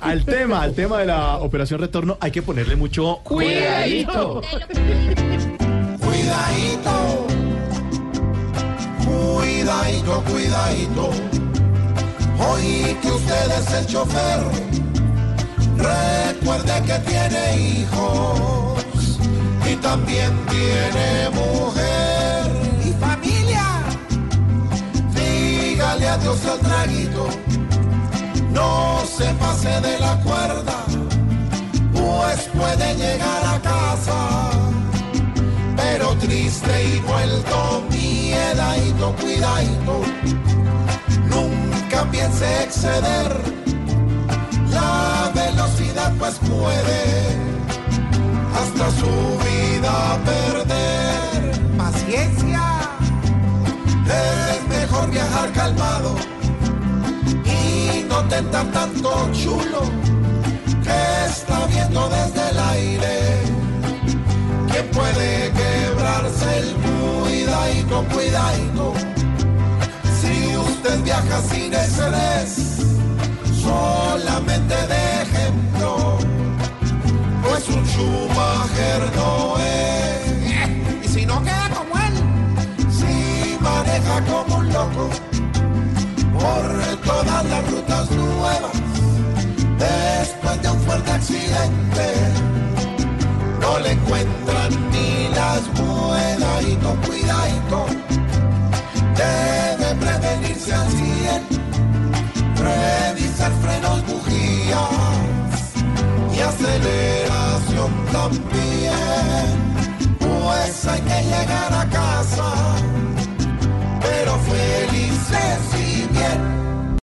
al tema, al tema de la operación retorno, hay que ponerle mucho cuidadito. Cuidadito, cuidadito, cuidadito. Hoy que usted es el chofer, recuerde que tiene hijos y también tiene mujer y familia. Dígale adiós al traguito, no se pase de la cuerda, pues puede llegar a casa pero triste y vuelto miedadito, cuidadito. Nunca piense exceder la velocidad, pues puede hasta su vida perder. Paciencia, es mejor viajar calmado tentar tanto chulo que está viendo desde el aire que puede quebrarse el cuidadito, cuidadito. Si usted viaja sin estrés, solamente de ejemplo, pues un Schumacher no es. Y si no queda como él, si maneja como un loco por todas las rutas no le encuentran ni las cuidadito, cuidadito. Debe prevenirse al cien, revisar frenos, bujías y aceleración también.